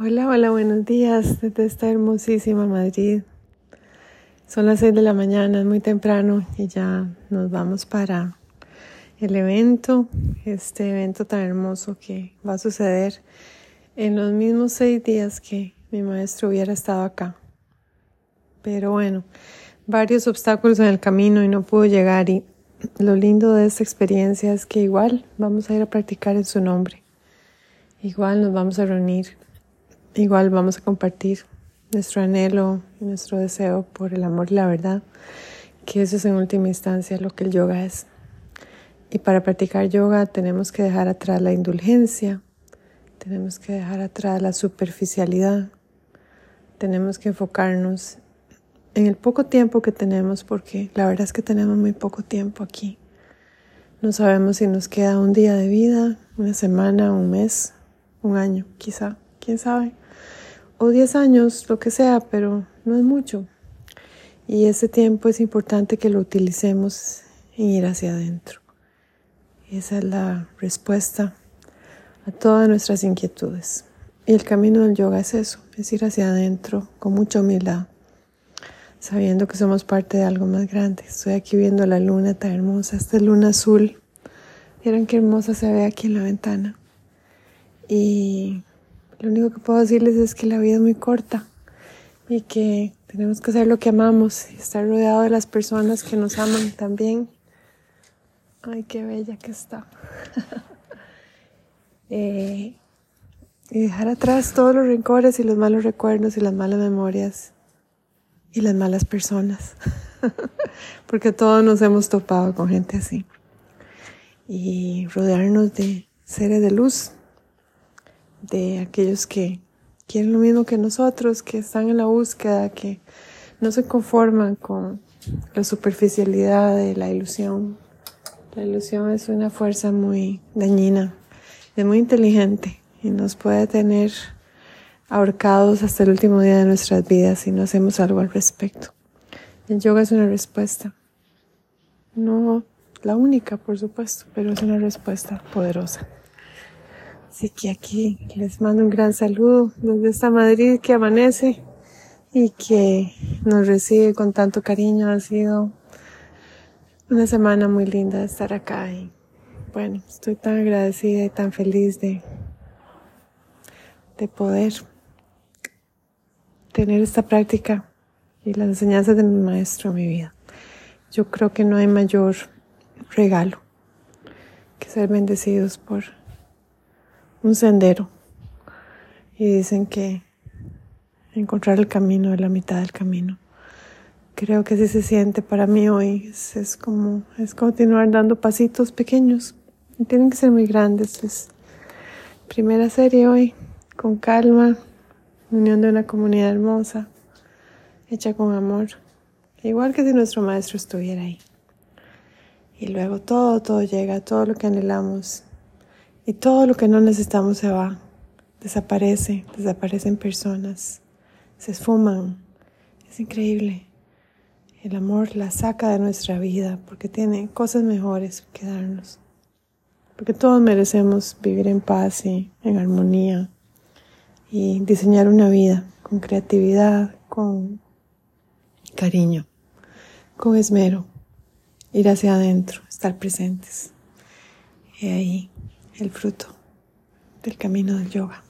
Hola, hola, buenos días desde esta hermosísima Madrid. Son las seis de la mañana, es muy temprano y ya nos vamos para el evento, este evento tan hermoso que va a suceder en los mismos seis días que mi maestro hubiera estado acá. Pero bueno, varios obstáculos en el camino y no pudo llegar y lo lindo de esta experiencia es que igual vamos a ir a practicar en su nombre. Igual nos vamos a reunir Igual vamos a compartir nuestro anhelo y nuestro deseo por el amor y la verdad, que eso es en última instancia lo que el yoga es. Y para practicar yoga tenemos que dejar atrás la indulgencia, tenemos que dejar atrás la superficialidad, tenemos que enfocarnos en el poco tiempo que tenemos, porque la verdad es que tenemos muy poco tiempo aquí. No sabemos si nos queda un día de vida, una semana, un mes, un año, quizá, quién sabe o 10 años, lo que sea, pero no es mucho. Y ese tiempo es importante que lo utilicemos en ir hacia adentro. Esa es la respuesta a todas nuestras inquietudes. Y el camino del yoga es eso, es ir hacia adentro con mucha humildad, sabiendo que somos parte de algo más grande. Estoy aquí viendo la luna tan hermosa, esta luna azul. Miren qué hermosa se ve aquí en la ventana. Y lo único que puedo decirles es que la vida es muy corta y que tenemos que hacer lo que amamos estar rodeado de las personas que nos aman también. Ay, qué bella que está. Eh, y dejar atrás todos los rencores y los malos recuerdos y las malas memorias y las malas personas. Porque todos nos hemos topado con gente así. Y rodearnos de seres de luz de aquellos que quieren lo mismo que nosotros, que están en la búsqueda, que no se conforman con la superficialidad de la ilusión. La ilusión es una fuerza muy dañina, es muy inteligente y nos puede tener ahorcados hasta el último día de nuestras vidas si no hacemos algo al respecto. El yoga es una respuesta. No la única, por supuesto, pero es una respuesta poderosa. Así que aquí les mando un gran saludo desde esta Madrid que amanece y que nos recibe con tanto cariño. Ha sido una semana muy linda estar acá y bueno, estoy tan agradecida y tan feliz de, de poder tener esta práctica y las enseñanzas de mi maestro en mi vida. Yo creo que no hay mayor regalo que ser bendecidos por un sendero y dicen que encontrar el camino es la mitad del camino. Creo que así se siente para mí hoy. Es, como es continuar dando pasitos pequeños. Y tienen que ser muy grandes. Es primera serie hoy, con calma, unión de una comunidad hermosa, hecha con amor. Igual que si nuestro maestro estuviera ahí. Y luego todo, todo llega, todo lo que anhelamos y todo lo que no necesitamos se va, desaparece, desaparecen personas, se esfuman. Es increíble. El amor la saca de nuestra vida porque tiene cosas mejores que darnos. Porque todos merecemos vivir en paz y en armonía y diseñar una vida con creatividad, con cariño, con esmero, ir hacia adentro, estar presentes. Y ahí el fruto del camino del yoga.